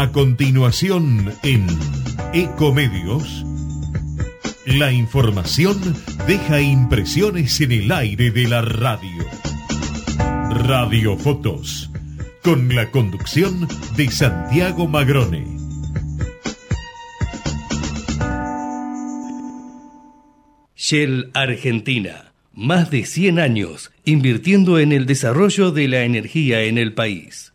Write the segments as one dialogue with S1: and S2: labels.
S1: A continuación, en Ecomedios, la información deja impresiones en el aire de la radio. Radio Fotos, con la conducción de Santiago Magrone.
S2: Shell Argentina, más de 100 años invirtiendo en el desarrollo de la energía en el país.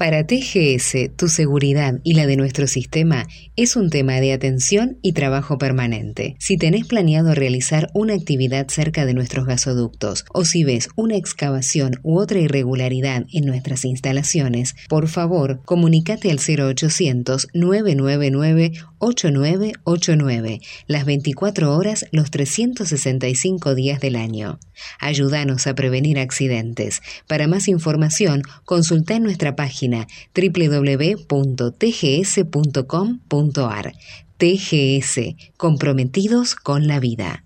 S3: Para TGS, tu seguridad y la de nuestro sistema es un tema de atención y trabajo permanente. Si tenés planeado realizar una actividad cerca de nuestros gasoductos o si ves una excavación u otra irregularidad en nuestras instalaciones, por favor, comunícate al 0800 999 8989, las 24 horas, los 365 días del año. Ayúdanos a prevenir accidentes. Para más información, consulta en nuestra página www.tgs.com.ar. TGS, comprometidos con la vida.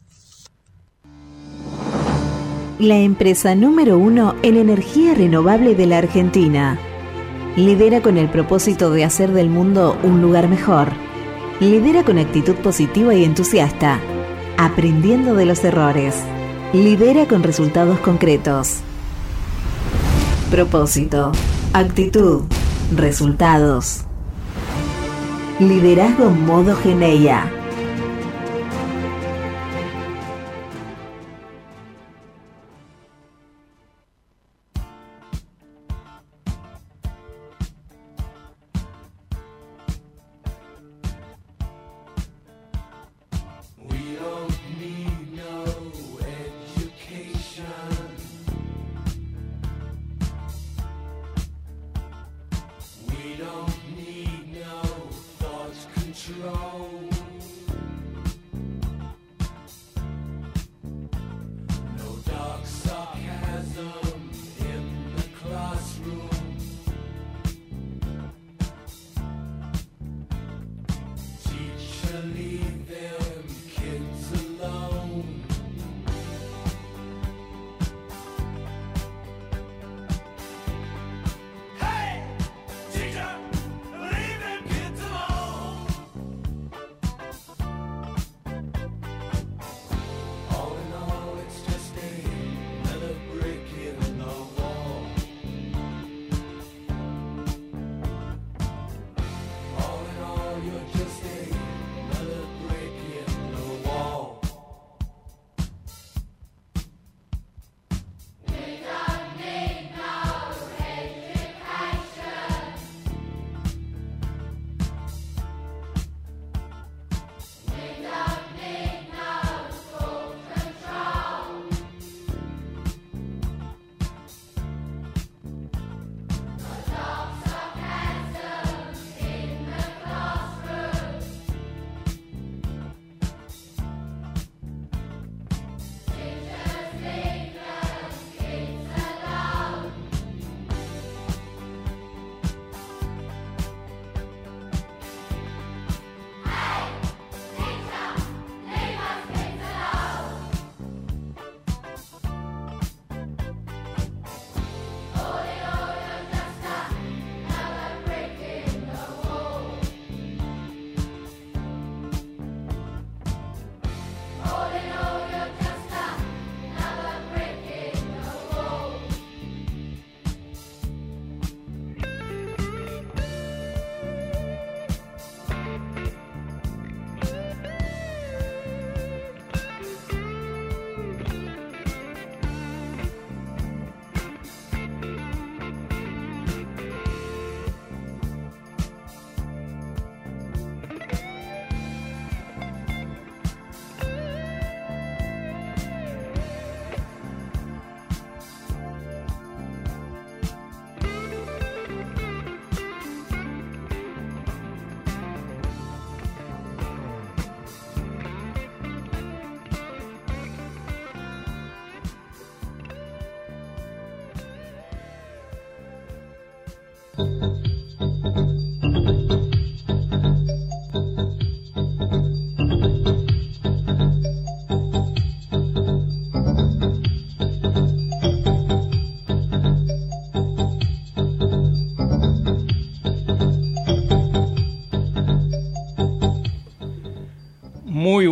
S4: La empresa número uno en energía renovable de la Argentina. Lidera con el propósito de hacer del mundo un lugar mejor Lidera con actitud positiva y entusiasta, aprendiendo de los errores. Lidera con resultados concretos. Propósito, actitud, resultados. Liderazgo modo Geneia.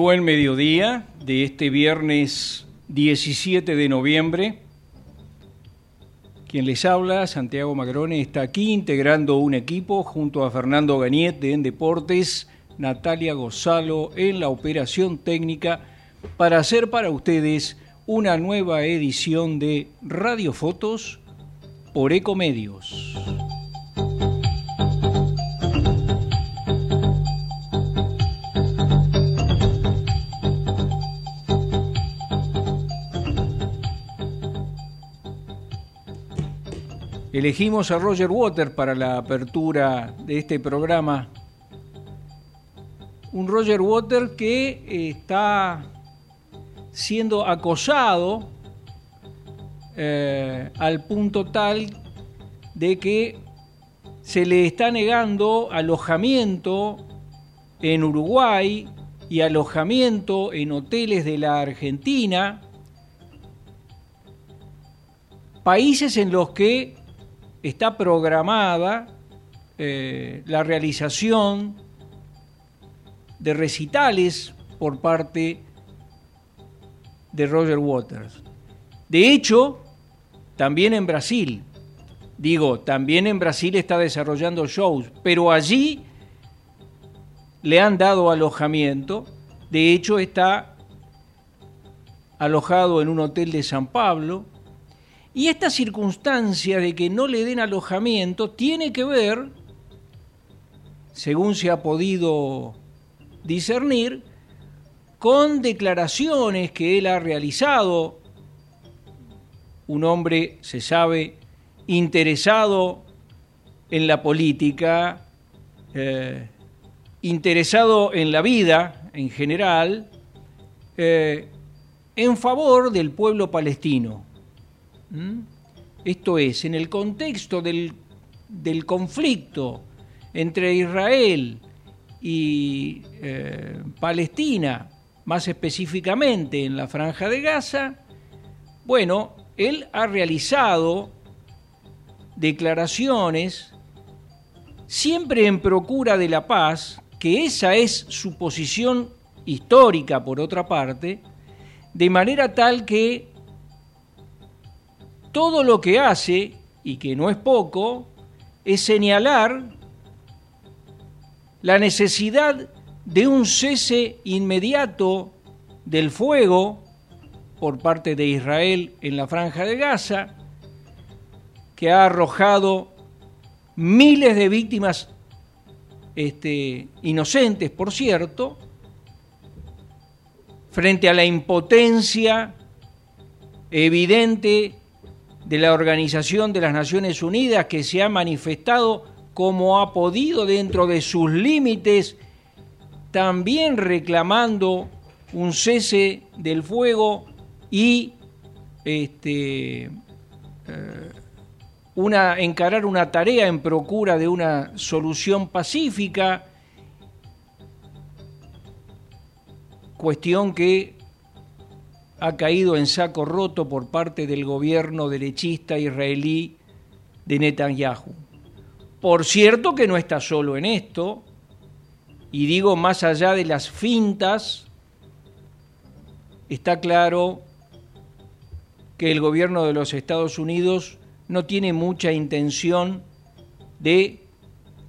S5: Buen mediodía de este viernes 17 de noviembre. Quien les habla, Santiago Magrone, está aquí integrando un equipo junto a Fernando Gañet de En Deportes, Natalia Gozalo en la operación técnica para hacer para ustedes una nueva edición de Radio Fotos por Ecomedios. Elegimos a Roger Water para la apertura de este programa. Un Roger Water que está siendo acosado eh, al punto tal de que se le está negando alojamiento en Uruguay y alojamiento en hoteles de la Argentina, países en los que está programada eh, la realización de recitales por parte de Roger Waters. De hecho, también en Brasil, digo, también en Brasil está desarrollando shows, pero allí le han dado alojamiento, de hecho está alojado en un hotel de San Pablo, y esta circunstancia de que no le den alojamiento tiene que ver, según se ha podido discernir, con declaraciones que él ha realizado, un hombre, se sabe, interesado en la política, eh, interesado en la vida en general, eh, en favor del pueblo palestino. ¿Mm? Esto es, en el contexto del, conflicto entre Israel y eh, Palestina, más específicamente en la franja de Gaza, bueno, él ha realizado declaraciones siempre en procura de la paz, que esa es su posición histórica por otra parte, de manera tal que todo lo que hace, y que no es poco, es señalar la necesidad de un cese inmediato del fuego por parte de Israel en la franja de Gaza, que ha arrojado miles de víctimas este, inocentes, por cierto, frente a la impotencia evidente de la Organización de las Naciones Unidas que se ha manifestado como ha podido dentro de sus límites, también reclamando un cese del fuego y este, eh, una, encarar una tarea en procura de una solución pacífica, cuestión que ha caído en saco roto por parte del gobierno derechista israelí de Netanyahu. Por cierto que no está solo en esto, y digo más allá de las fintas, está claro que el gobierno de los Estados Unidos no tiene mucha intención de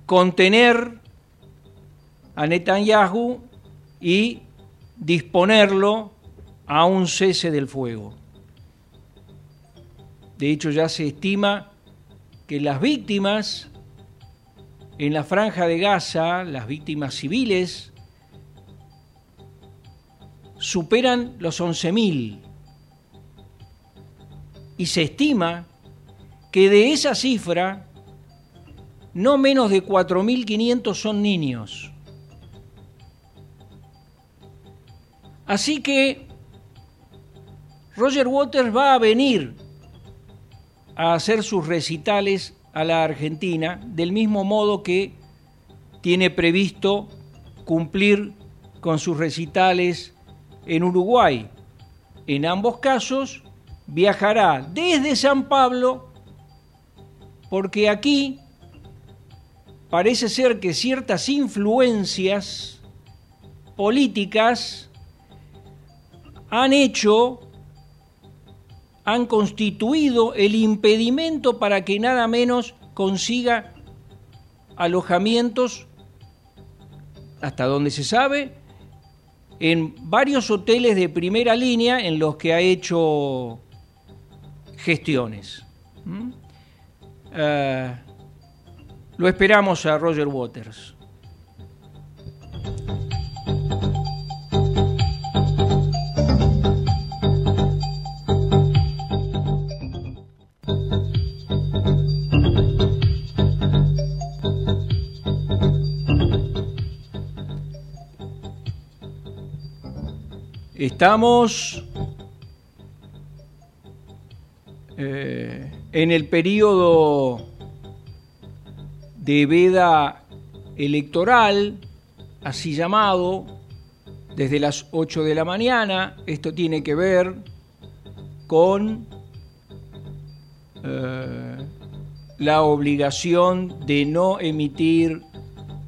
S5: contener a Netanyahu y disponerlo a un cese del fuego. De hecho, ya se estima que las víctimas en la franja de Gaza, las víctimas civiles, superan los 11.000. Y se estima que de esa cifra, no menos de 4.500 son niños. Así que Roger Waters va a venir a hacer sus recitales a la Argentina del mismo modo que tiene previsto cumplir con sus recitales en Uruguay. En ambos casos viajará desde San Pablo porque aquí parece ser que ciertas influencias políticas han hecho, han constituido el impedimento para que nada menos consiga alojamientos, hasta donde se sabe, en varios hoteles de primera línea en los que ha hecho gestiones. ¿Mm? Eh, lo esperamos a Roger Waters. Estamos eh, en el periodo de veda electoral, así llamado, desde las 8 de la mañana. Esto tiene que ver con eh, la obligación de no emitir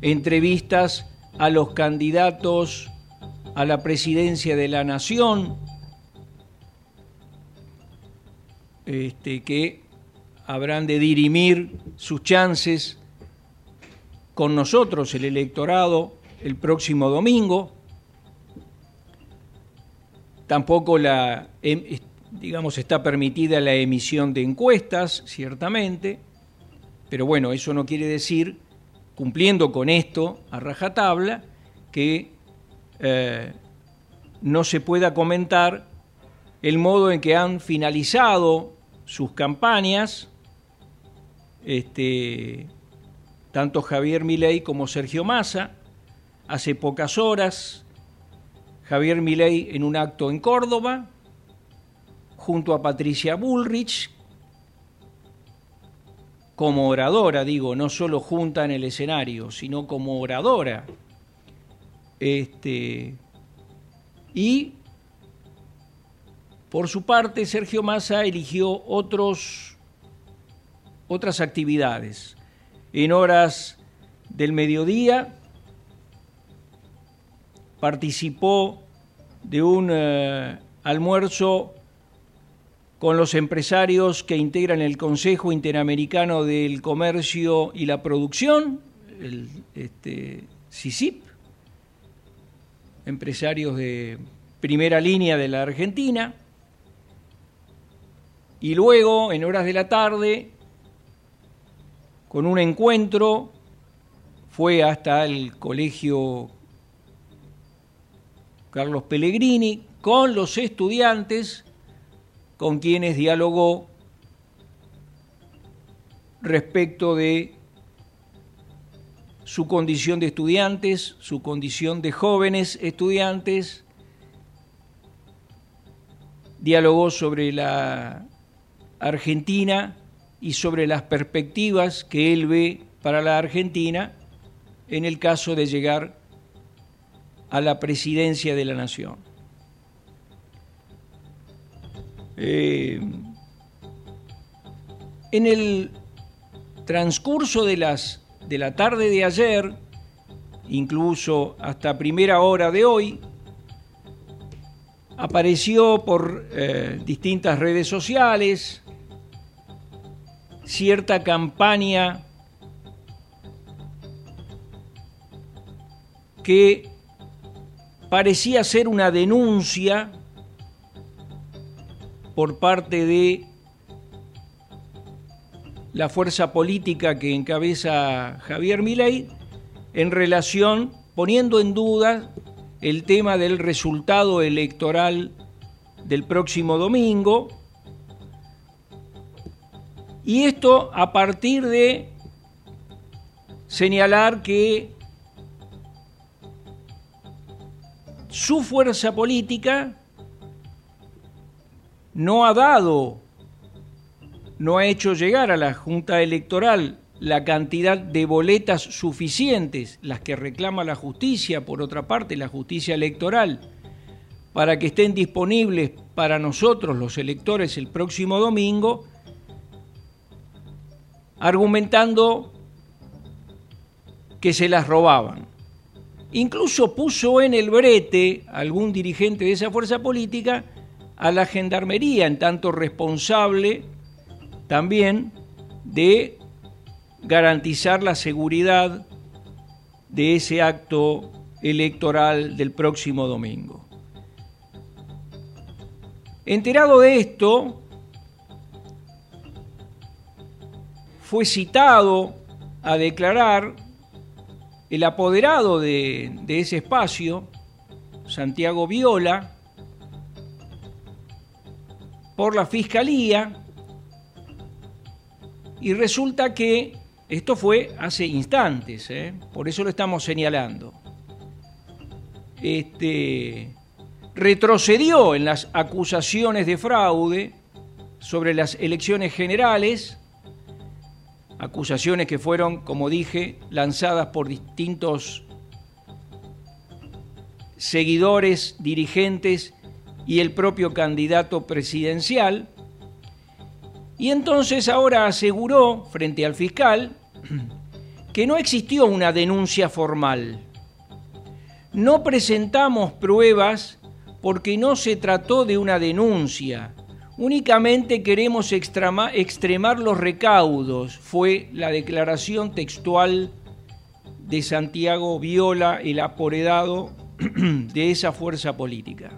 S5: entrevistas a los candidatos a la presidencia de la nación, este, que habrán de dirimir sus chances con nosotros, el electorado, el próximo domingo. Tampoco la, em, digamos, está permitida la emisión de encuestas, ciertamente, pero bueno, eso no quiere decir, cumpliendo con esto a rajatabla, que eh, no se pueda comentar el modo en que han finalizado sus campañas, este, tanto Javier Milei como Sergio Massa. Hace pocas horas, Javier Milei en un acto en Córdoba, junto a Patricia Bullrich, como oradora, digo, no solo junta en el escenario, sino como oradora este, y por su parte, Sergio Massa eligió otros, otras actividades. En horas del mediodía participó de un eh, almuerzo con los empresarios que integran el Consejo Interamericano del Comercio y la Producción, el este, CICIP, empresarios de primera línea de la Argentina. Y luego, en horas de la tarde, con un encuentro, fue hasta el colegio Carlos Pellegrini con los estudiantes con quienes dialogó respecto de su condición de estudiantes, su condición de jóvenes estudiantes, dialogó sobre la Argentina y sobre las perspectivas que él ve para la Argentina en el caso de llegar a la presidencia de la nación. Eh, en el transcurso de las de la tarde de ayer, incluso hasta primera hora de hoy, apareció por eh, distintas redes sociales cierta campaña que parecía ser una denuncia por parte de la fuerza política que encabeza Javier Milei en relación, poniendo en duda el tema del resultado electoral del próximo domingo, y esto a partir de señalar que su fuerza política no ha dado no ha hecho llegar a la Junta Electoral la cantidad de boletas suficientes, las que reclama la justicia, por otra parte, la justicia electoral, para que estén disponibles para nosotros los electores el próximo domingo, argumentando que se las robaban. incluso puso en el brete algún dirigente de esa fuerza política a la gendarmería, en tanto responsable también de garantizar la seguridad de ese acto electoral del próximo domingo. Enterado de esto, fue citado a declarar el apoderado de, ese espacio, Santiago Viola, por la Fiscalía, y resulta que esto fue hace instantes, ¿eh? por eso lo estamos señalando. Este, retrocedió en las acusaciones de fraude sobre las elecciones generales acusaciones que fueron, como dije, lanzadas por distintos seguidores, dirigentes y el propio candidato presidencial. Y entonces ahora aseguró frente al fiscal que no existió una denuncia formal. No presentamos pruebas porque no se trató de una denuncia, Únicamente queremos extremar los recaudos, fue la declaración textual de Santiago Viola, el aporedado de esa fuerza política.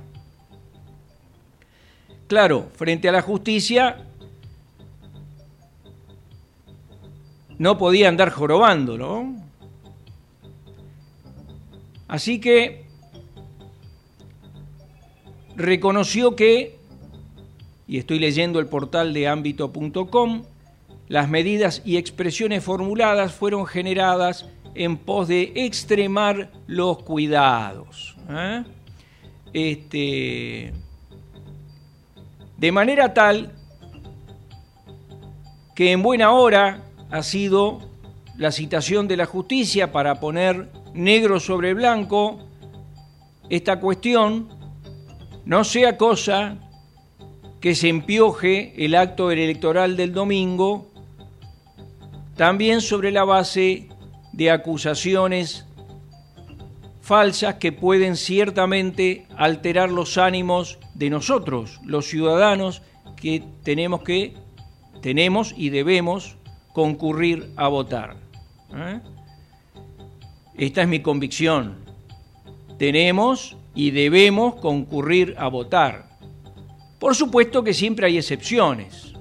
S5: Claro, frente a la justicia no podía andar jorobando, ¿no? Así que reconoció que y estoy leyendo el portal de ámbito.com, las medidas y expresiones formuladas fueron generadas en pos de extremar los cuidados. ¿eh? Este, de manera tal que en buena hora ha sido la citación de la justicia para poner negro sobre blanco esta cuestión, no sea cosa que se empioje el acto electoral del domingo, también sobre la base de acusaciones falsas que pueden ciertamente alterar los ánimos de nosotros, los ciudadanos, que tenemos que tenemos y debemos concurrir a votar. ¿eh? Esta es mi convicción. Tenemos y debemos concurrir a votar. Por supuesto que siempre hay excepciones.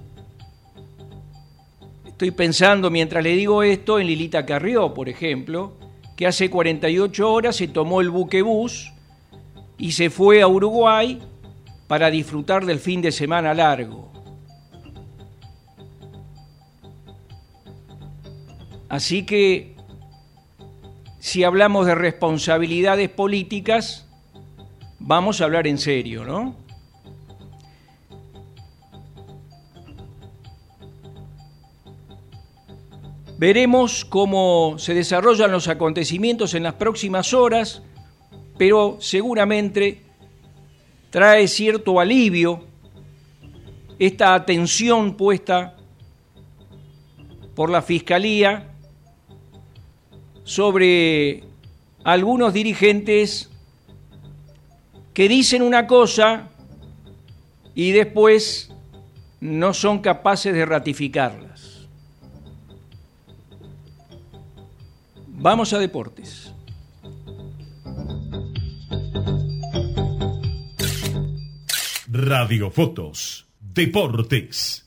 S5: Estoy pensando mientras le digo esto en Lilita Carrió, por ejemplo, que hace 48 horas se tomó el buquebús y se fue a Uruguay para disfrutar del fin de semana largo. Así que si hablamos de responsabilidades políticas, vamos a hablar en serio, ¿no? Veremos cómo se desarrollan los acontecimientos en las próximas horas, pero seguramente trae cierto alivio esta atención puesta por la Fiscalía sobre algunos dirigentes que dicen una cosa y después no son capaces de ratificarla. Vamos a deportes.
S6: Radiofotos. Deportes.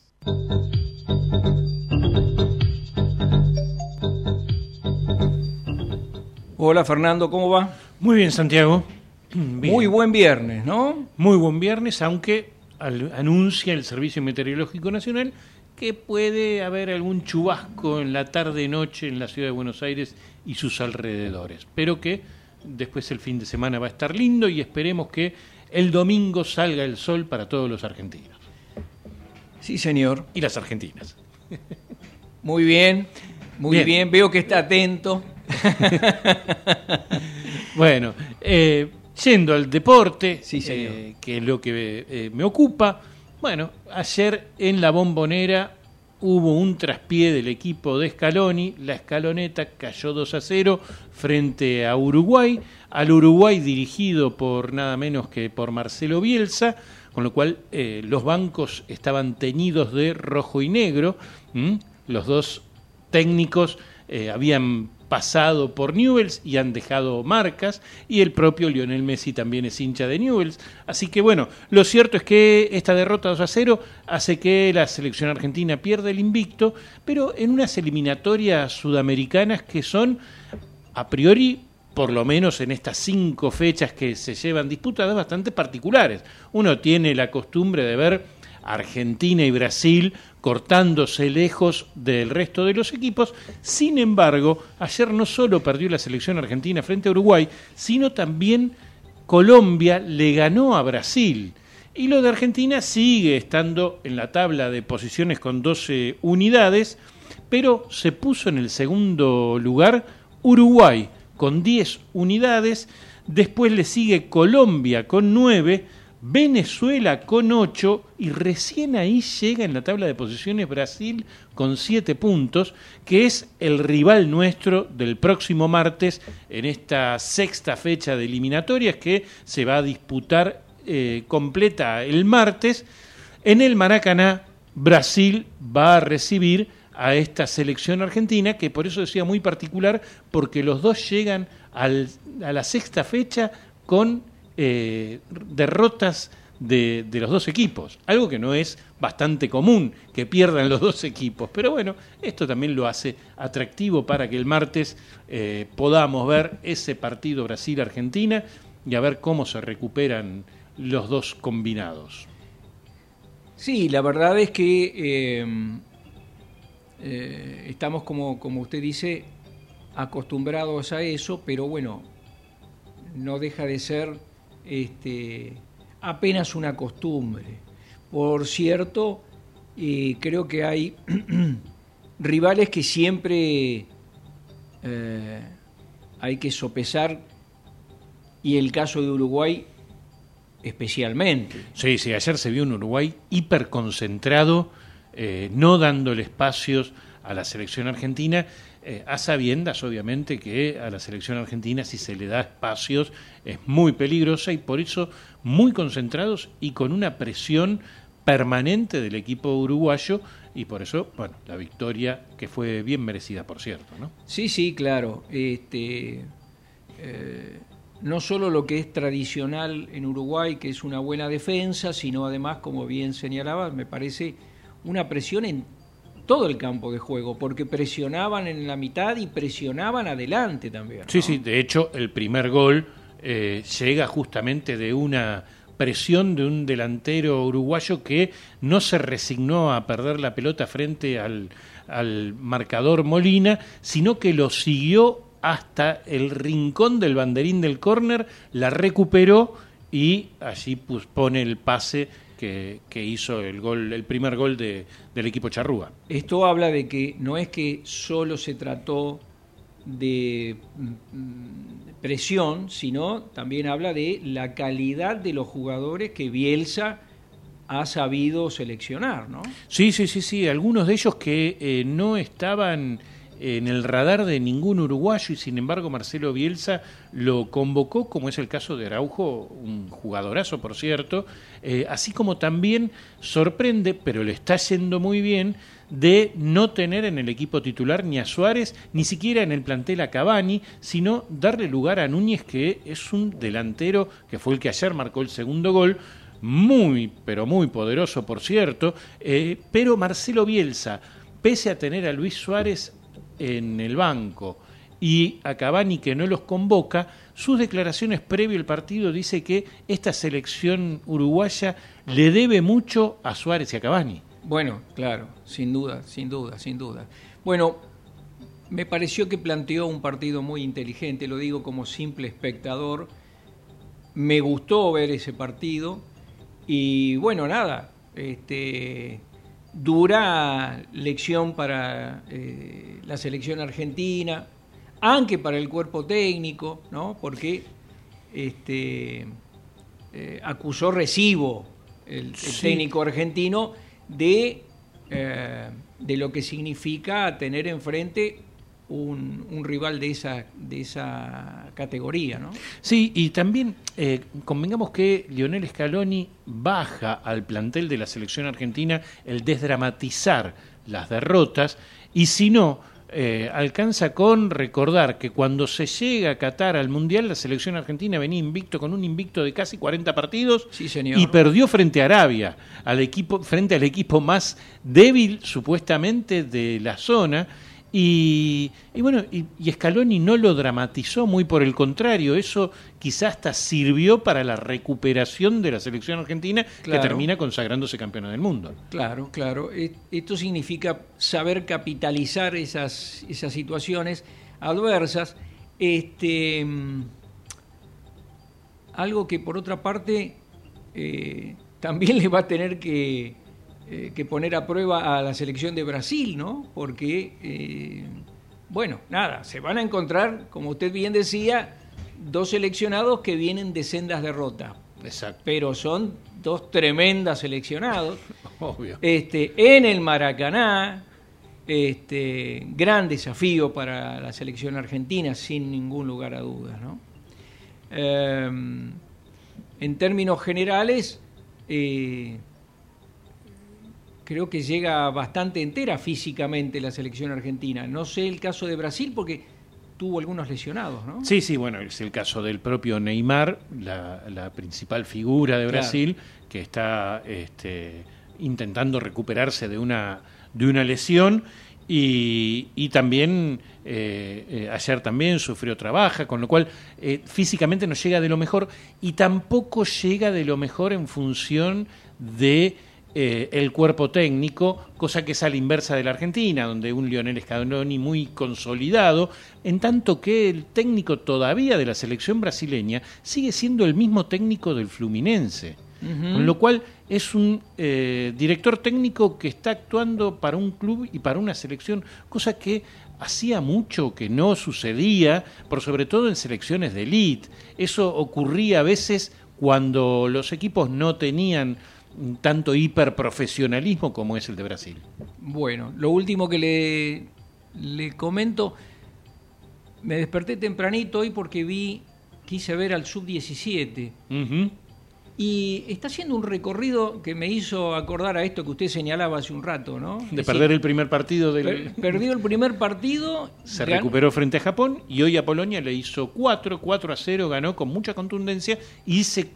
S5: Hola Fernando, ¿cómo va?
S7: Muy bien, Santiago.
S5: Muy buen viernes, ¿no?
S7: Muy buen viernes, aunque anuncia el Servicio Meteorológico Nacional que puede haber algún chubasco en la tarde-noche en la ciudad de Buenos Aires y sus alrededores, pero que después el fin de semana va a estar lindo y esperemos que el domingo salga el sol para todos los argentinos.
S5: Sí, señor.
S7: Y las argentinas.
S5: Muy bien, muy bien, veo que está atento.
S7: bueno, eh, yendo al deporte, eh, que es lo que eh, me ocupa, bueno, ayer en la bombonera hubo un traspié del equipo de Scaloni, la escaloneta cayó 2 a 0 frente a Uruguay, al Uruguay dirigido por nada menos que por Marcelo Bielsa, con lo cual eh, los bancos estaban teñidos de rojo y negro, los dos técnicos eh, habían pasado por Newells y han dejado marcas, y el propio Lionel Messi también es hincha de Newells. Así que bueno, lo cierto es que esta derrota 2 a 0 hace que la selección argentina pierda el invicto, pero en unas eliminatorias sudamericanas que son a priori por lo menos en estas cinco fechas que se llevan disputadas, bastante particulares. Uno tiene la costumbre de ver Argentina y Brasil cortándose lejos del resto de los equipos. Sin embargo, ayer no solo perdió la selección argentina frente a Uruguay, sino también Colombia le ganó a Brasil. Y lo de Argentina sigue estando en la tabla de posiciones con 12 unidades, pero se puso en el segundo lugar Uruguay con 10 unidades, después le sigue Colombia con 9, Venezuela con 8 y recién ahí llega en la tabla de posiciones Brasil con 7 puntos, que es el rival nuestro del próximo martes en esta sexta fecha de eliminatorias que se va a disputar eh, completa el martes. En el Maracaná, Brasil va a recibir a esta selección argentina, que por eso decía muy particular, porque los dos llegan a la sexta fecha con eh, derrotas de, los dos equipos, algo que no es bastante común que pierdan los dos equipos, pero bueno, esto también lo hace atractivo para que el martes eh, podamos ver ese partido Brasil-Argentina y a ver cómo se recuperan los dos combinados.
S5: Sí, la verdad es que eh, estamos, como, como usted dice, acostumbrados a eso, pero bueno, no deja de ser este, apenas una costumbre. Por cierto, eh, creo que hay rivales que siempre eh, hay que sopesar y el caso de Uruguay especialmente.
S7: Sí, sí, ayer se vio un Uruguay hiperconcentrado, eh, no dándole espacios a la selección argentina eh, a sabiendas, obviamente, que a la selección argentina, si se le da espacios, es muy peligrosa y por eso muy concentrados y con una presión permanente del equipo uruguayo y por eso, bueno, la victoria que fue bien merecida, por cierto, ¿no?
S5: Sí, sí, claro. Este, eh, no solo lo que es tradicional en Uruguay, que es una buena defensa, sino además, como bien señalaba, me parece una presión en todo el campo de juego, porque presionaban en la mitad y presionaban adelante también.
S7: Sí, sí, de hecho el primer gol eh, llega justamente de una presión de un delantero uruguayo que no se resignó a perder la pelota frente al, al marcador Molina, sino que lo siguió hasta el rincón del banderín del córner, la recuperó y allí pues, pone el pase que, hizo el gol, el primer gol de, del equipo Charrúa.
S5: Esto habla de que no es que solo se trató de mm, presión, sino también habla de la calidad de los jugadores que Bielsa ha sabido seleccionar, ¿no?
S7: Sí, sí, sí, sí. Algunos de ellos que eh, no estaban en el radar de ningún uruguayo y sin embargo Marcelo Bielsa lo convocó, como es el caso de Araujo, un jugadorazo por cierto, eh, así como también sorprende, pero le está yendo muy bien, de no tener en el equipo titular ni a Suárez, ni siquiera en el plantel a Cavani, sino darle lugar a Núñez, que es un delantero que fue el que ayer marcó el segundo gol, muy, pero muy poderoso, por cierto, eh, pero Marcelo Bielsa, pese a tener a Luis Suárez en el banco y a Cavani que no los convoca, sus declaraciones previo al partido dice que esta selección uruguaya le debe mucho a Suárez y a Cavani.
S5: Bueno, claro, sin duda, sin duda, sin duda. Bueno, me pareció que planteó un partido muy inteligente, lo digo como simple espectador. Me gustó ver ese partido y bueno, nada, este dura lección para eh, la selección argentina, aunque para el cuerpo técnico, ¿no? porque este, eh, acusó recibo el, técnico argentino de eh, de lo que significa tener enfrente un, un, rival de esa, de esa categoría, ¿no?
S7: Sí, y también eh, convengamos que Lionel Scaloni baja al plantel de la selección argentina el desdramatizar las derrotas, y si no, eh, alcanza con recordar que cuando se llega a Qatar al Mundial, la selección argentina venía invicto con un invicto de casi 40 partidos y perdió frente a Arabia, al equipo, frente al equipo más débil supuestamente de la zona y, bueno, y, Scaloni no lo dramatizó, muy por el contrario, eso quizás hasta sirvió para la recuperación de la selección argentina que termina consagrándose campeona del mundo.
S5: Claro, claro. Esto significa saber capitalizar esas, esas situaciones adversas. Este, mm, algo que por otra parte eh, también le va a tener que eh, que poner a prueba a la selección de Brasil, ¿no? Porque, eh, bueno, nada, se van a encontrar, como usted bien decía, dos seleccionados que vienen de sendas derrotas.
S7: Exacto.
S5: Pero son dos tremendas seleccionados.
S7: Obvio.
S5: Este, en el Maracaná, este, gran desafío para la selección argentina, sin ningún lugar a dudas, ¿no? Em, en términos generales, eh, creo que llega bastante entera físicamente la selección argentina. No sé el caso de Brasil porque tuvo algunos lesionados, ¿no?
S7: Sí, sí, bueno, es el caso del propio Neymar, la, principal figura de Brasil, que está este, intentando recuperarse de una, de una lesión. Y, también eh, eh, ayer también sufrió trabaja, con lo cual eh, físicamente no llega de lo mejor y tampoco llega de lo mejor en función de eh, el cuerpo técnico, cosa que es a la inversa de la Argentina, donde un Lionel Scaloni muy consolidado, en tanto que el técnico todavía de la selección brasileña sigue siendo el mismo técnico del Fluminense. Con lo cual es un eh, director técnico que está actuando para un club y para una selección, cosa que hacía mucho que no sucedía, por sobre todo en selecciones de elite. Eso ocurría a veces cuando los equipos no tenían tanto hiperprofesionalismo como es el de Brasil.
S5: Bueno, lo último que le, le comento, me desperté tempranito hoy porque vi, quise ver al sub-17. Y está haciendo un recorrido que me hizo acordar a esto que usted señalaba hace un rato, ¿no?
S7: De perder el primer partido del...
S5: perdió el primer partido.
S7: Se recuperó frente a Japón y hoy a Polonia le hizo 4, 4 a 0, ganó con mucha contundencia y se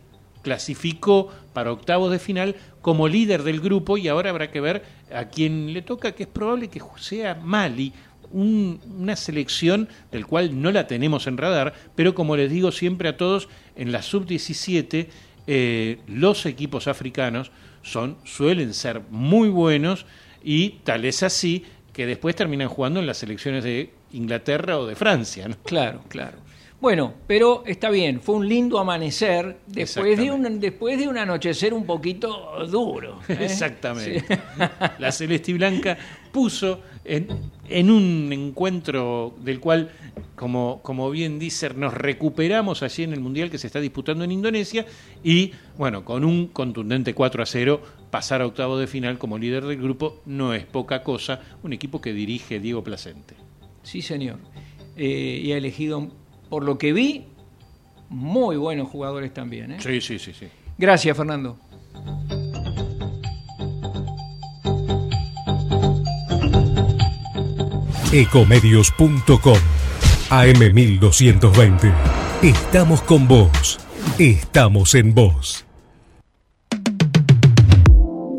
S7: clasificó para octavos de final como líder del grupo y ahora habrá que ver a quién le toca, que es probable que sea Mali, una selección del cual no la tenemos en radar, pero como les digo siempre a todos, en la sub-17 eh, los equipos africanos son, suelen ser muy buenos y tal es así que después terminan jugando en las selecciones de Inglaterra o de Francia.
S5: Claro, claro. Bueno, pero está bien, fue un lindo amanecer después de un, después de un anochecer un poquito duro.
S7: ¿eh? Exactamente. La Celeste Blanca puso en, un encuentro del cual, como, como bien dice, nos recuperamos allí en el Mundial que se está disputando en Indonesia y, bueno, con un contundente 4 a 0, pasar a octavo de final como líder del grupo no es poca cosa, un equipo que dirige Diego Placente.
S5: Sí, señor. Eh, y ha elegido por lo que vi, muy buenos jugadores también. ¿eh?
S7: Sí, sí, sí, sí.
S5: Gracias, Fernando.
S6: Ecomedios.com AM1220. Estamos con vos. Estamos en vos.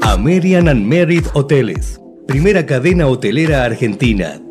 S2: American and Merit Hoteles. Primera cadena hotelera argentina.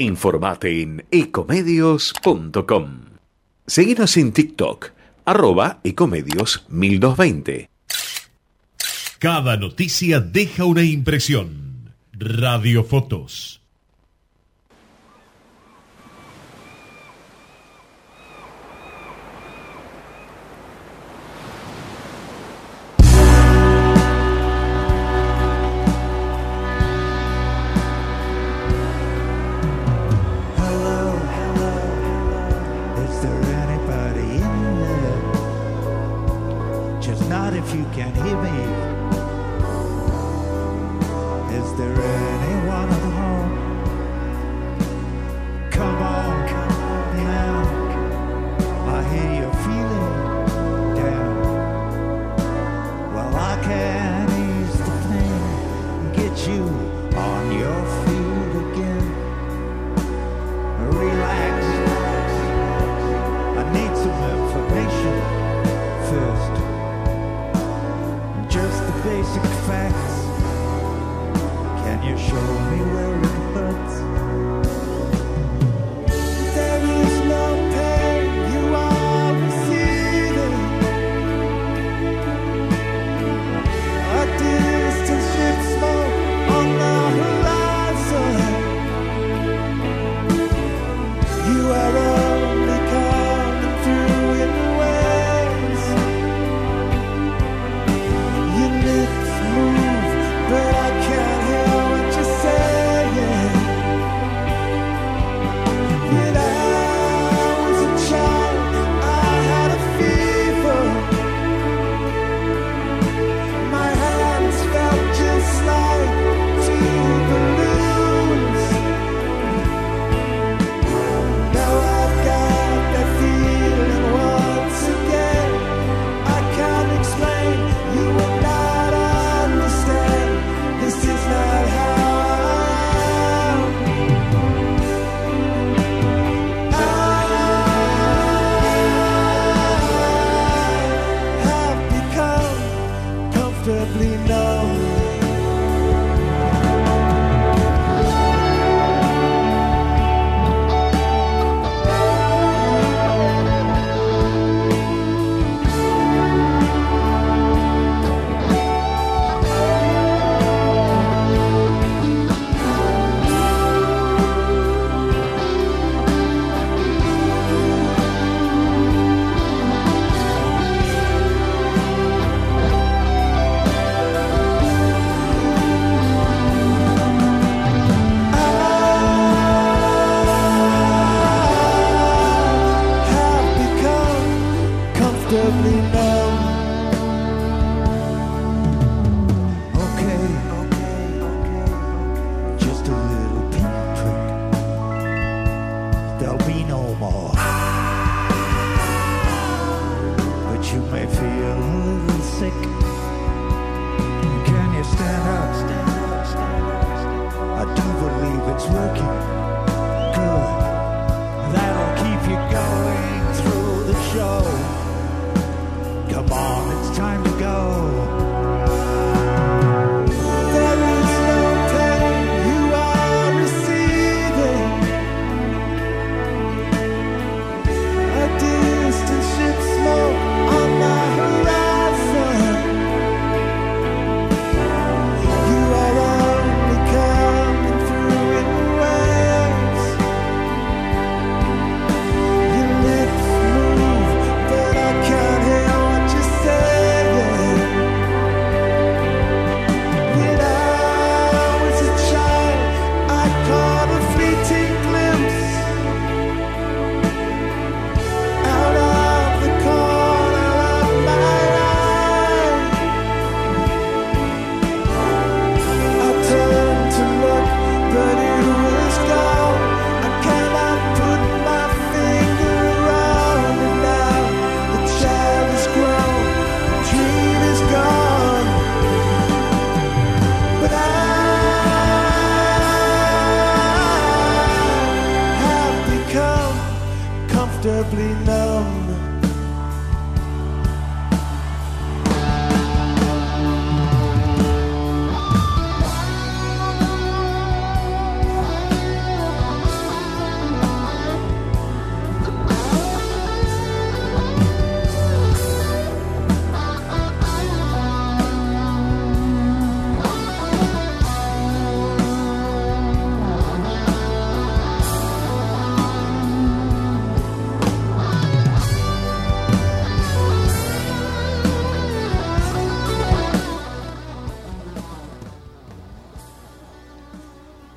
S1: Informate en ecomedios.com. Seguinos en TikTok, arroba ecomedios 1220.
S6: Cada noticia deja una impresión. Radiofotos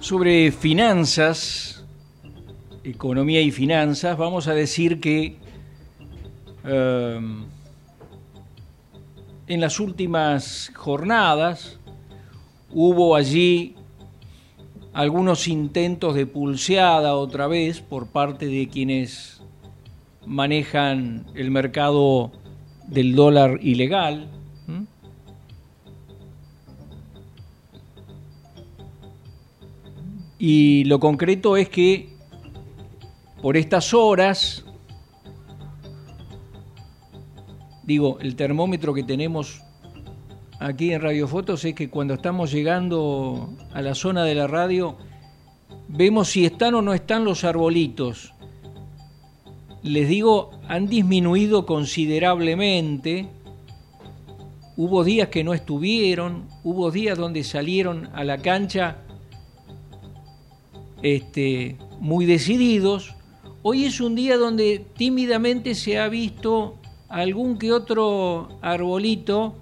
S5: Sobre finanzas, economía y finanzas, vamos a decir que eh, en las últimas jornadas hubo allí algunos intentos de pulseada otra vez por parte de quienes manejan el mercado del dólar ilegal. Y lo concreto es que por estas horas, digo, el termómetro que tenemos aquí en Radio Fotos es que cuando estamos llegando a la zona de la radio, vemos si están o no están los arbolitos. Les digo, han disminuido considerablemente. Hubo días que no estuvieron, hubo días donde salieron a la cancha este, muy decididos. Hoy es un día donde tímidamente se ha visto algún que otro arbolito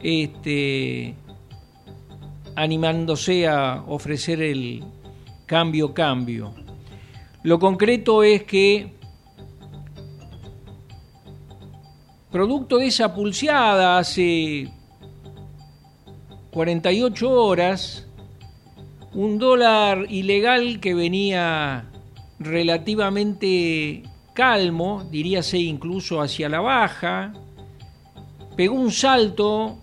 S5: este, animándose a ofrecer el cambio, cambio. Lo concreto es que, producto de esa pulseada hace 48 horas, un dólar ilegal que venía relativamente calmo, diríase incluso hacia la baja, pegó un salto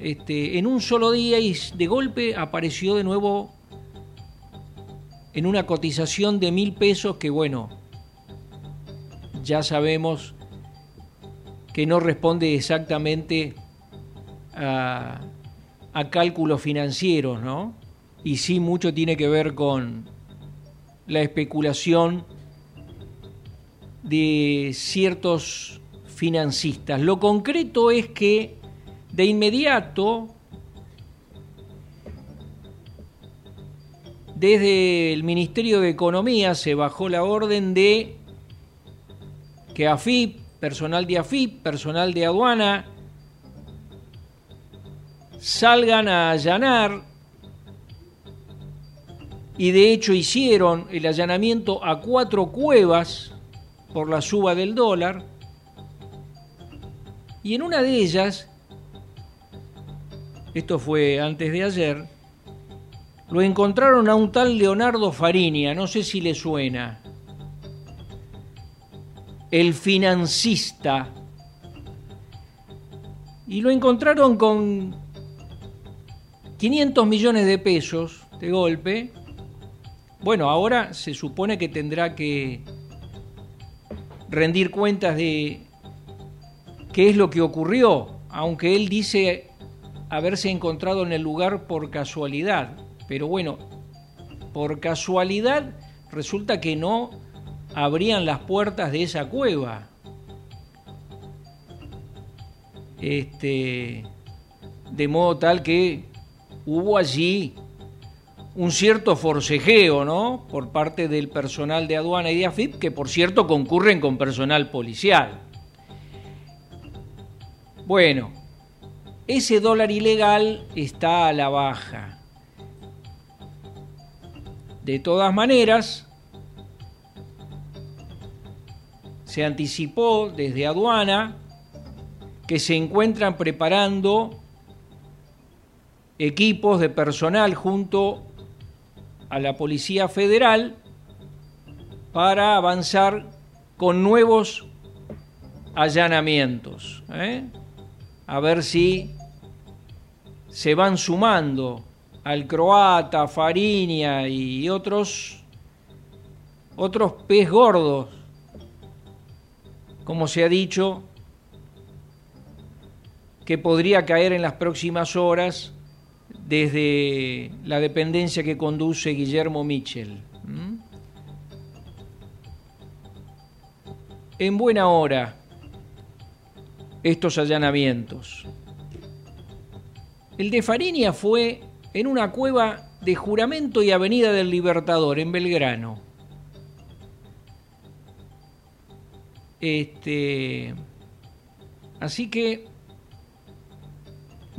S5: este, en un solo día y de golpe apareció de nuevo en una cotización de mil pesos que bueno, ya sabemos que no responde exactamente a, a cálculos financieros, ¿no? Y sí mucho tiene que ver con la especulación de ciertos financistas. Lo concreto es que de inmediato, desde el Ministerio de Economía se bajó la orden de que AFIP, personal de AFIP, personal de aduana, salgan a allanar y de hecho hicieron el allanamiento a cuatro cuevas por la suba del dólar y en una de ellas, esto fue antes de ayer, lo encontraron a un tal Leonardo Farinia, no sé si le suena, el financista, y lo encontraron con 500 millones de pesos de golpe. Bueno, ahora se supone que tendrá que rendir cuentas de qué es lo que ocurrió, aunque él dice haberse encontrado en el lugar por casualidad. Pero bueno, por casualidad resulta que no abrían las puertas de esa cueva. Este, de modo tal que hubo allí un cierto forcejeo, ¿no? Por parte del personal de aduana y de AFIP, que por cierto concurren con personal policial. Bueno, ese dólar ilegal está a la baja. De todas maneras, se anticipó desde aduana que se encuentran preparando equipos de personal junto a la Policía Federal para avanzar con nuevos allanamientos. ¿eh? A ver si se van sumando al croata, Farinia y otros otros pez gordos, como se ha dicho, que podría caer en las próximas horas desde la dependencia que conduce Guillermo Mitchell. En buena hora estos allanamientos. El de Fariña fue en una cueva de Juramento y Avenida del Libertador, en Belgrano. Este, así que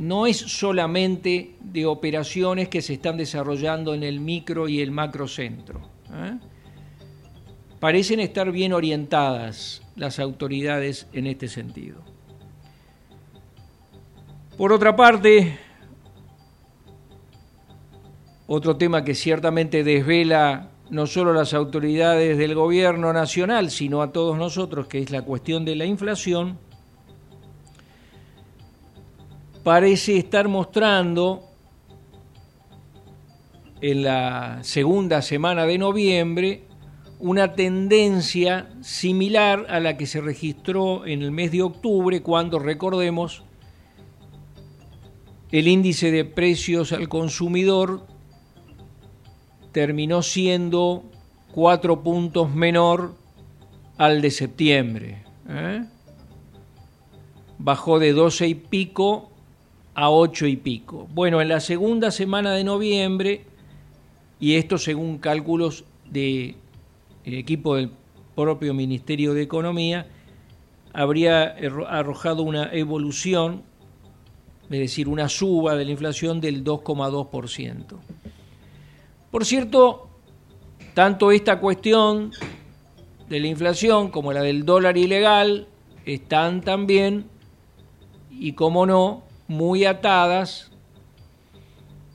S5: no es solamente de operaciones que se están desarrollando en el micro y el macrocentro. ¿eh? Parecen estar bien orientadas las autoridades en este sentido. Por otra parte, otro tema que ciertamente desvela no solo a las autoridades del gobierno nacional, sino a todos nosotros, que es la cuestión de la inflación, parece estar mostrando en la segunda semana de noviembre una tendencia similar a la que se registró en el mes de octubre, cuando, recordemos, el índice de precios al consumidor terminó siendo cuatro puntos menor al de septiembre. ¿eh? Bajó de 12 y pico a 8 y pico. Bueno, en la segunda semana de noviembre, y esto según cálculos del equipo del propio Ministerio de Economía, habría arrojado una evolución, es decir, una suba de la inflación del 2,2%. Por cierto, tanto esta cuestión de la inflación como la del dólar ilegal están también, y como no, muy atadas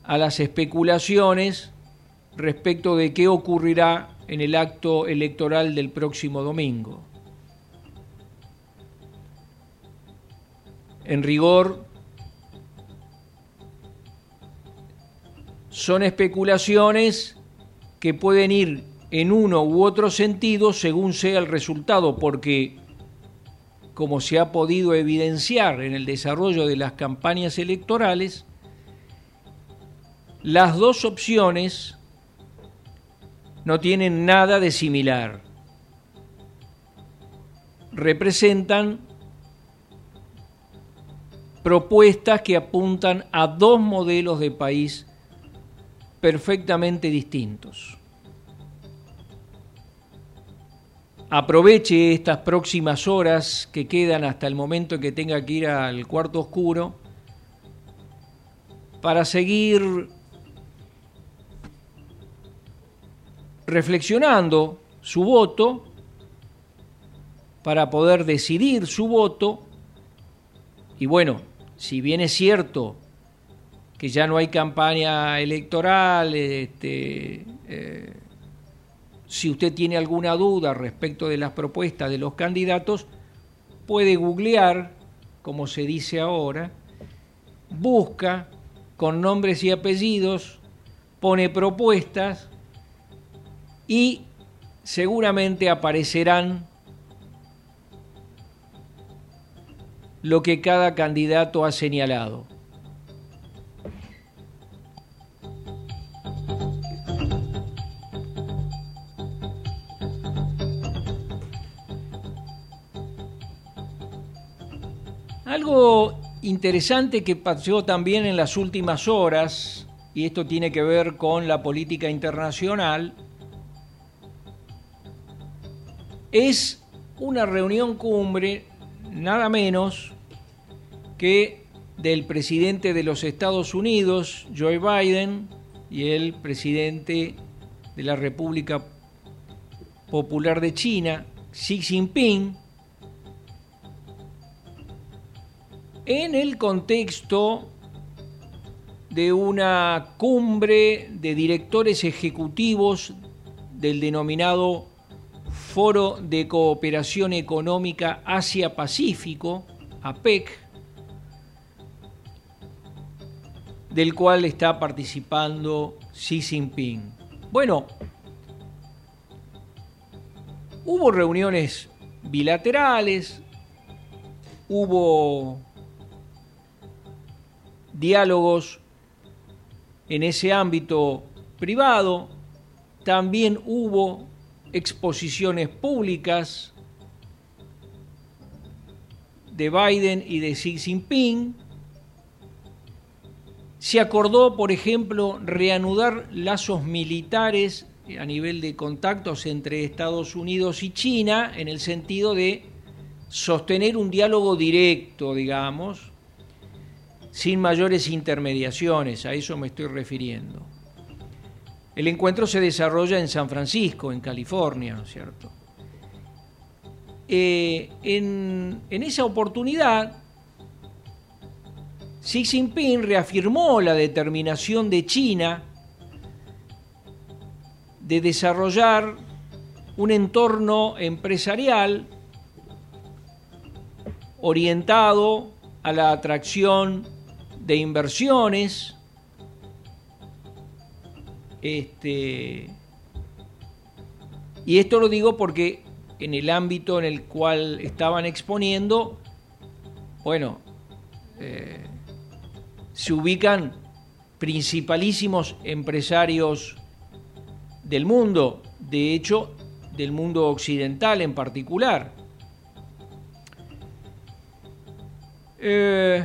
S5: a las especulaciones respecto de qué ocurrirá en el acto electoral del próximo domingo. En rigor, son especulaciones que pueden ir en uno u otro sentido según sea el resultado, porque como se ha podido evidenciar en el desarrollo de las campañas electorales, las dos opciones no tienen nada de similar. Representan propuestas que apuntan a dos modelos de país perfectamente distintos. aproveche estas próximas horas que quedan hasta el momento en que tenga que ir al cuarto oscuro para seguir reflexionando su voto, para poder decidir su voto. Y bueno, si bien es cierto que ya no hay campaña electoral, este, eh, si usted tiene alguna duda respecto de las propuestas de los candidatos, puede googlear, como se dice ahora, busca con nombres y apellidos, pone propuestas y seguramente aparecerán lo que cada candidato ha señalado. Algo interesante que pasó también en las últimas horas, y esto tiene que ver con la política internacional, es una reunión cumbre, nada menos que del presidente de los Estados Unidos, Joe Biden, y el presidente de la República Popular de China, Xi Jinping, en el contexto de una cumbre de directores ejecutivos del denominado Foro de Cooperación Económica Asia-Pacífico, APEC, del cual está participando Xi Jinping. Bueno, Hubo reuniones bilaterales, hubo diálogos en ese ámbito privado, también hubo exposiciones públicas de Biden y de Xi Jinping. Se acordó, por ejemplo, reanudar lazos militares a nivel de contactos entre Estados Unidos y China en el sentido de sostener un diálogo directo, digamos, sin mayores intermediaciones, a eso me estoy refiriendo. El encuentro se desarrolla en San Francisco, en California, ¿no es cierto? Eh, en, en esa oportunidad, Xi Jinping reafirmó la determinación de China de desarrollar un entorno empresarial orientado a la atracción de inversiones, este, y esto lo digo porque en el ámbito en el cual estaban exponiendo, bueno, eh, se ubican principalísimos empresarios del mundo, de hecho, del mundo occidental en particular. Eh,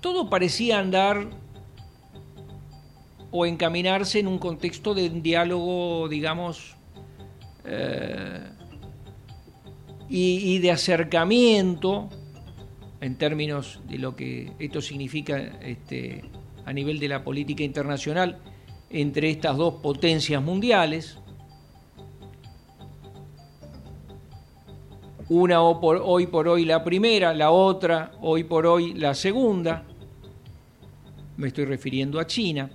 S5: todo parecía andar o encaminarse en un contexto de un diálogo, digamos, eh, y, de acercamiento en términos de lo que esto significa este, a nivel de la política internacional entre estas dos potencias mundiales. Una hoy por hoy la primera, la otra hoy por hoy la segunda. Me estoy refiriendo a China.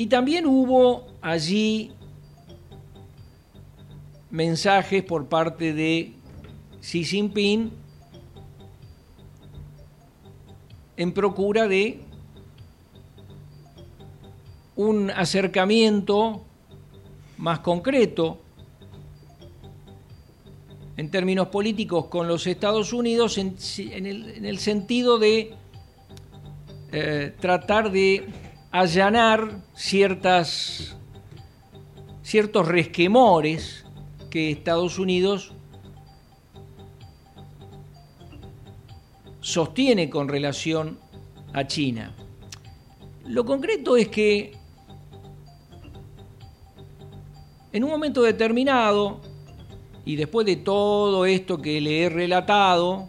S5: Y también hubo allí mensajes por parte de Xi Jinping en procura de un acercamiento más concreto en términos políticos con los Estados Unidos en, el, sentido de eh, tratar de allanar ciertas, ciertos resquemores que Estados Unidos sostiene con relación a China. Lo concreto es que en un momento determinado, y después de todo esto que le he relatado,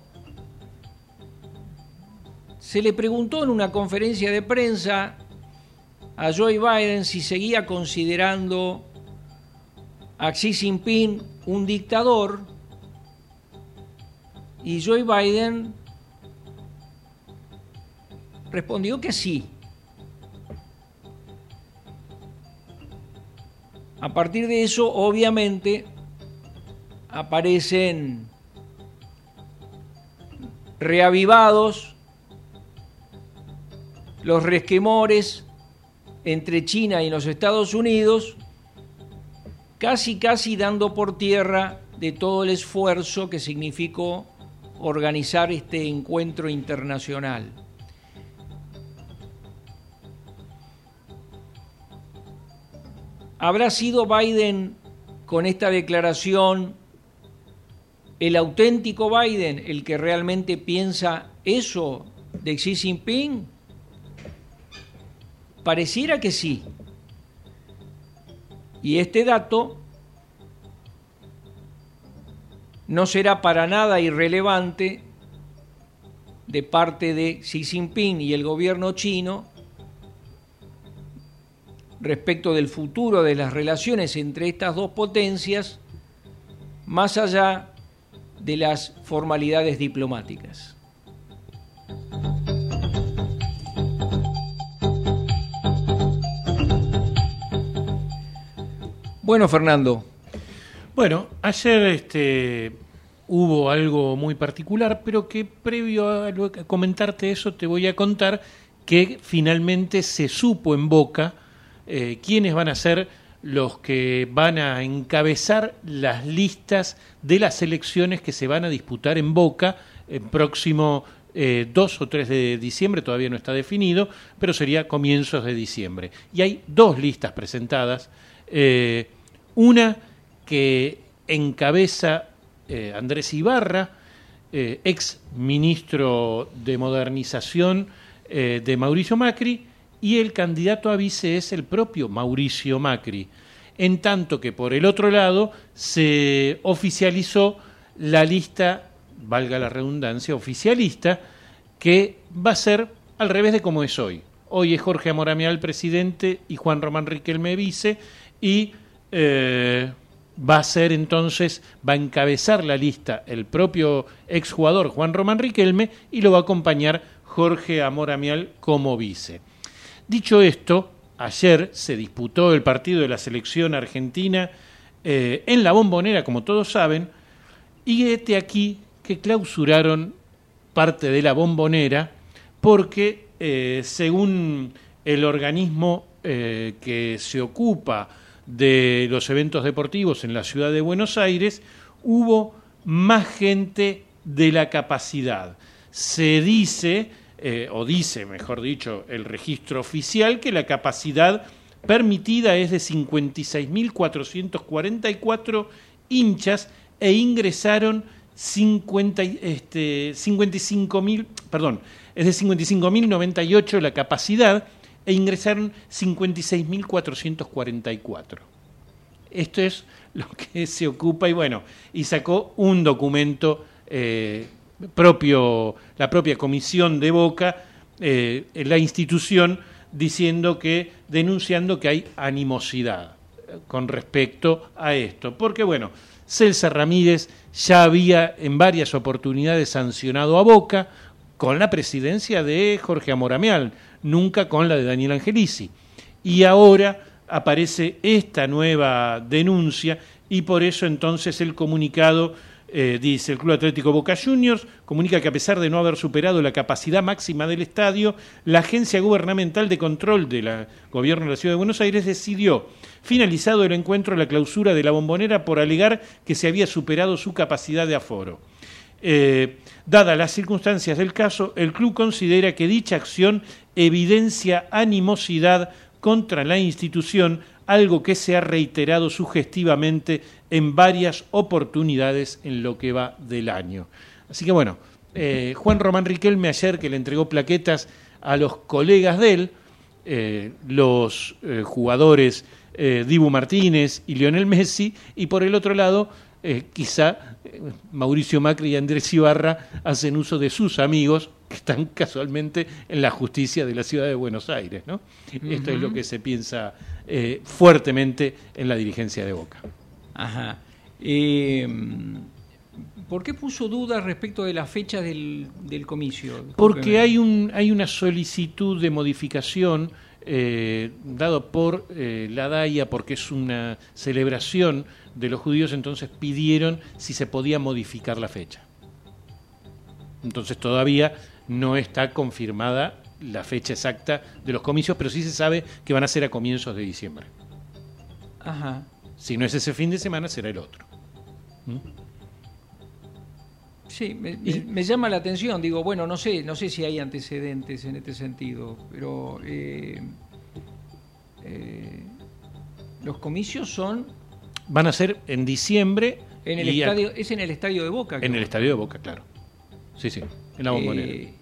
S5: se le preguntó en una conferencia de prensa a Joe Biden si seguía considerando a Xi Jinping un dictador y Joe Biden respondió que sí. A partir de eso, obviamente, aparecen reavivados los resquemores entre China y los Estados Unidos, casi casi dando por tierra de todo el esfuerzo que significó organizar este encuentro internacional. ¿Habrá sido Biden con esta declaración el auténtico Biden, el que realmente piensa eso de Xi Jinping? Pareciera que sí. Y este dato no será para nada irrelevante de parte de Xi Jinping y el gobierno chino respecto del futuro de las relaciones entre estas dos potencias, más allá de las formalidades diplomáticas. Bueno, Fernando.
S7: Bueno, ayer este, hubo algo muy particular, pero que previo a comentarte eso te voy a contar que finalmente se supo en Boca eh, quiénes van a ser los que van a encabezar las listas de las elecciones que se van a disputar en Boca el próximo eh, 2 o 3 de diciembre, todavía no está definido, pero sería comienzos de diciembre. Y hay dos listas presentadas, eh, una que encabeza eh, Andrés Ibarra, eh, ex ministro de Modernización eh, de Mauricio Macri, y el candidato a vice es el propio Mauricio Macri. En tanto que por el otro lado se oficializó la lista, valga la redundancia, oficialista, que va a ser al revés de como es hoy. Hoy es Jorge Amoramial presidente y Juan Román Riquelme vice, y eh, va a ser entonces, va a encabezar la lista el propio exjugador Juan Román Riquelme y lo va a acompañar Jorge Amoramial como vice. Dicho esto, ayer se disputó el partido de la selección argentina eh, en la bombonera, como todos saben, y este aquí que clausuraron parte de la bombonera porque, eh, según el organismo que se ocupa de los eventos deportivos en la ciudad de Buenos Aires, hubo más gente de la capacidad. Se dice eh, o dice, mejor dicho, el registro oficial, que la capacidad permitida es de 56.444 hinchas e ingresaron 50, este, 55.000, perdón, es de 55.098 la capacidad e ingresaron 56.444. Esto es lo que se ocupa y bueno, y sacó un documento eh, propio, la propia comisión de Boca, eh, la institución, diciendo que, denunciando que hay animosidad con respecto a esto. Porque, bueno, Celsa Ramírez ya había en varias oportunidades sancionado a Boca con la presidencia de Jorge Amoramial, nunca con la de Daniel Angelici. Y ahora aparece esta nueva denuncia y por eso entonces el comunicado eh, dice el Club Atlético Boca Juniors, comunica que a pesar de no haber superado la capacidad máxima del estadio, la Agencia Gubernamental de Control del Gobierno de la Ciudad de Buenos Aires decidió, finalizado el encuentro, la clausura de la bombonera por alegar que se había superado su capacidad de aforo. Eh, dadas las circunstancias del caso, el club considera que dicha acción evidencia animosidad contra la institución, algo que se ha reiterado sugestivamente en varias oportunidades en lo que va del año. Así que bueno, eh, Juan Román Riquelme ayer que le entregó plaquetas a los colegas de él, eh, los eh, jugadores Dibu Martínez y Lionel Messi, y por el otro lado, quizá Mauricio Macri y Andrés Ibarra hacen uso de sus amigos que están casualmente en la justicia de la ciudad de Buenos Aires. ¿no? Esto es lo que se piensa fuertemente en la dirigencia de Boca.
S5: Ajá. Eh, ¿Por qué puso dudas respecto de la fecha del, del comicio?
S7: Porque hay, un, hay una solicitud de modificación eh, dado por eh, la DAIA, porque es una celebración de los judíos, entonces pidieron si se podía modificar la fecha. Entonces todavía no está confirmada la fecha exacta de los comicios, pero sí se sabe que van a ser a comienzos de diciembre.
S5: Ajá.
S7: Si no es ese fin de semana, será el otro. ¿Mm?
S5: Sí, me, me- me llama la atención. Digo, bueno, no sé, no sé si hay antecedentes en este sentido, pero eh, eh, los comicios son
S7: Van a ser en diciembre.
S5: en el
S7: a-
S5: estadio, es en el estadio de Boca.
S7: En
S5: creo.
S7: el estadio de Boca, claro. Sí, sí, en la bombonera.
S5: Eh,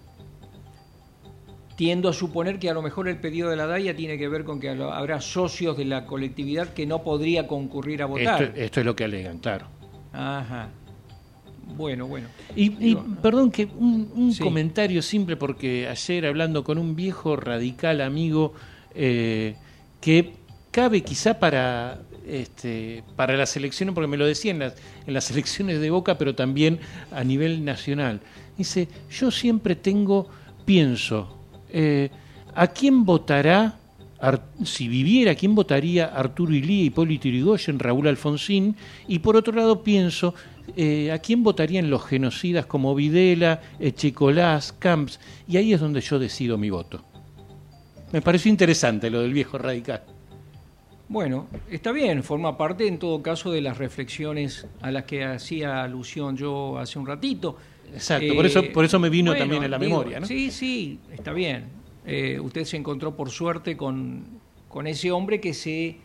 S5: tiendo a suponer que a lo mejor el pedido de la DAIA tiene que ver con que habrá socios de la colectividad que no podría concurrir a votar.
S7: esto, esto es lo que alegan, claro.
S5: Ajá. Bueno, bueno.
S7: Y, perdón que un, un
S5: Sí.
S7: comentario simple porque ayer hablando con un viejo radical amigo eh, que cabe quizá para este, para las elecciones, porque me lo decía en las, en las elecciones de Boca, pero también a nivel nacional. Dice, yo siempre tengo, pienso, eh, ¿a quién votará, Ar- si viviera, ¿a quién votaría Arturo Ilía, Hipólito Yrigoyen, Raúl Alfonsín? Y por otro lado pienso, eh, ¿a quién votarían los genocidas como Videla, Echecolás, Camps? Y ahí es donde yo decido mi voto. Me pareció interesante lo del viejo radical.
S5: Bueno, está bien, forma parte en todo caso de las reflexiones a las que hacía alusión yo hace un ratito.
S7: Exacto, por, eso,
S5: Eh,
S7: por eso me vino
S5: bueno,
S7: también a la
S5: digo,
S7: memoria, ¿no?
S5: Sí, sí, está bien. Eh, usted se encontró por suerte con, con ese hombre que se...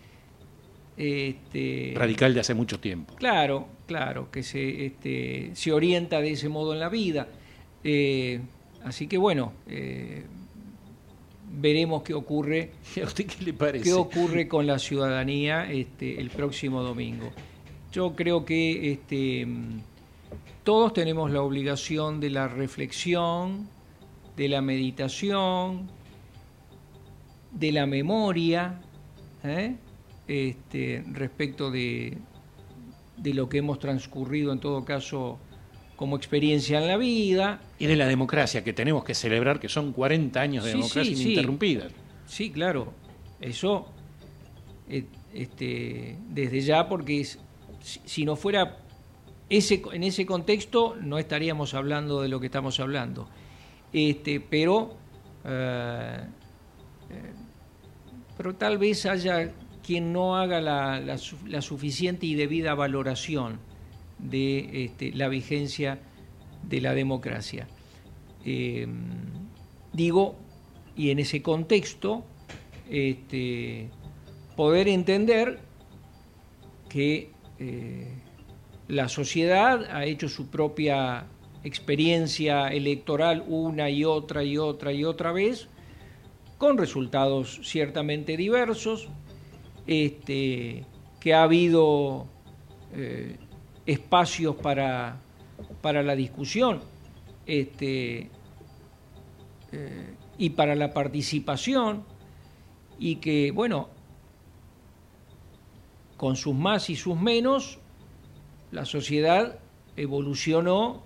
S5: este,
S7: Radical de hace mucho tiempo.
S5: Claro, claro, que se, este, se orienta de ese modo en la vida. Eh, así que bueno, eh, veremos qué ocurre,
S7: ¿A usted qué le parece?
S5: qué ocurre con la ciudadanía este, el próximo domingo. Yo creo que este, todos tenemos la obligación de la reflexión, de la meditación, de la memoria, ¿eh? este, respecto de, de lo que hemos transcurrido en todo caso como experiencia en la vida.
S7: Y de la democracia que tenemos que celebrar, que son 40 años de
S5: Sí,
S7: democracia
S5: sí,
S7: ininterrumpida.
S5: Sí, claro, eso eh, este, desde ya porque es- si, si no fuera ese, en ese contexto no estaríamos hablando de lo que estamos hablando. Este, pero, eh, eh, pero tal vez haya quien no haga la, la su- la suficiente y debida valoración de este, la vigencia de la democracia. Eh, digo, y en ese contexto, este, poder entender que la sociedad ha hecho su propia experiencia electoral una y otra y otra y otra vez, con resultados ciertamente diversos, este, que ha habido eh, espacios para, para la discusión este, eh, y para la participación, y que, bueno, con sus más y sus menos, la sociedad evolucionó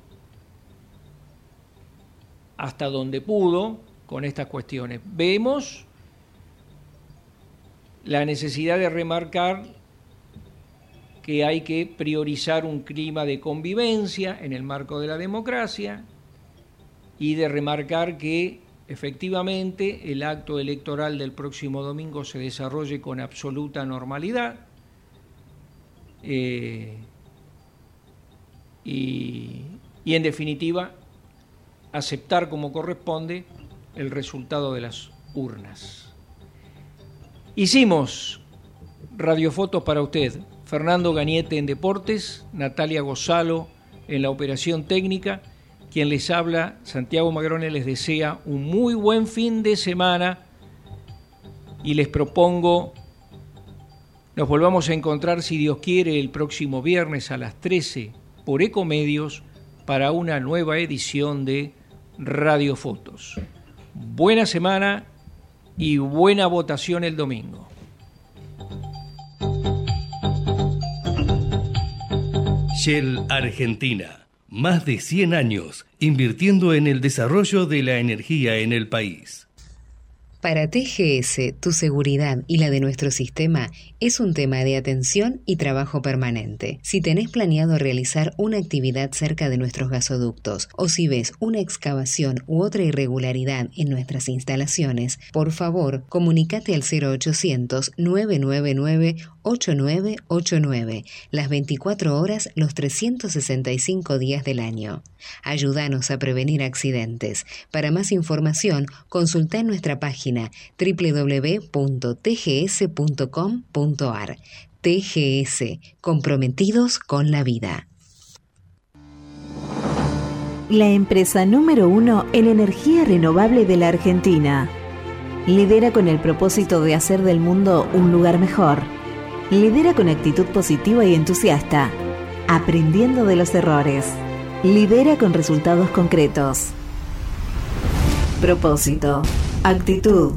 S5: hasta donde pudo con estas cuestiones. Vemos la necesidad de remarcar que hay que priorizar un clima de convivencia en el marco de la democracia y de remarcar que efectivamente el acto electoral del próximo domingo se desarrolle con absoluta normalidad eh, y, en definitiva aceptar como corresponde el resultado de las urnas. Hicimos radiofotos para usted. Fernando Gañete en Deportes, Natalia Gozalo en la operación técnica. Quien les habla, Santiago Magrone, les desea un muy buen fin de semana y les propongo nos volvamos a encontrar, si Dios quiere, el próximo viernes a las 13 por Ecomedios para una nueva edición de Radiofotos. Buena semana y buena votación el domingo.
S2: Shell Argentina. Más de 100 años invirtiendo en el desarrollo de la energía en el país.
S3: Para TGS, tu seguridad y la de nuestro sistema es un tema de atención y trabajo permanente. Si tenés planeado realizar una actividad cerca de nuestros gasoductos o si ves una excavación u otra irregularidad en nuestras instalaciones, por favor, comunícate al 0800 999 8989, las 24 horas, los 365 días del año. Ayúdanos a prevenir accidentes. Para más información, consulta en nuestra página www.tgs.com.ar. TGS, comprometidos con la vida.
S4: La empresa número uno en energía renovable de la Argentina. Lidera con el propósito de hacer del mundo un lugar mejor. Lidera con actitud positiva y entusiasta, aprendiendo de los errores. Lidera con resultados concretos. Propósito, actitud,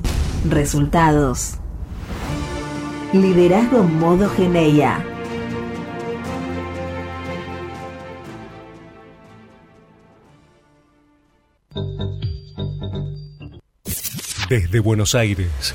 S4: resultados. Liderazgo modo Geneia.
S6: Desde Buenos Aires,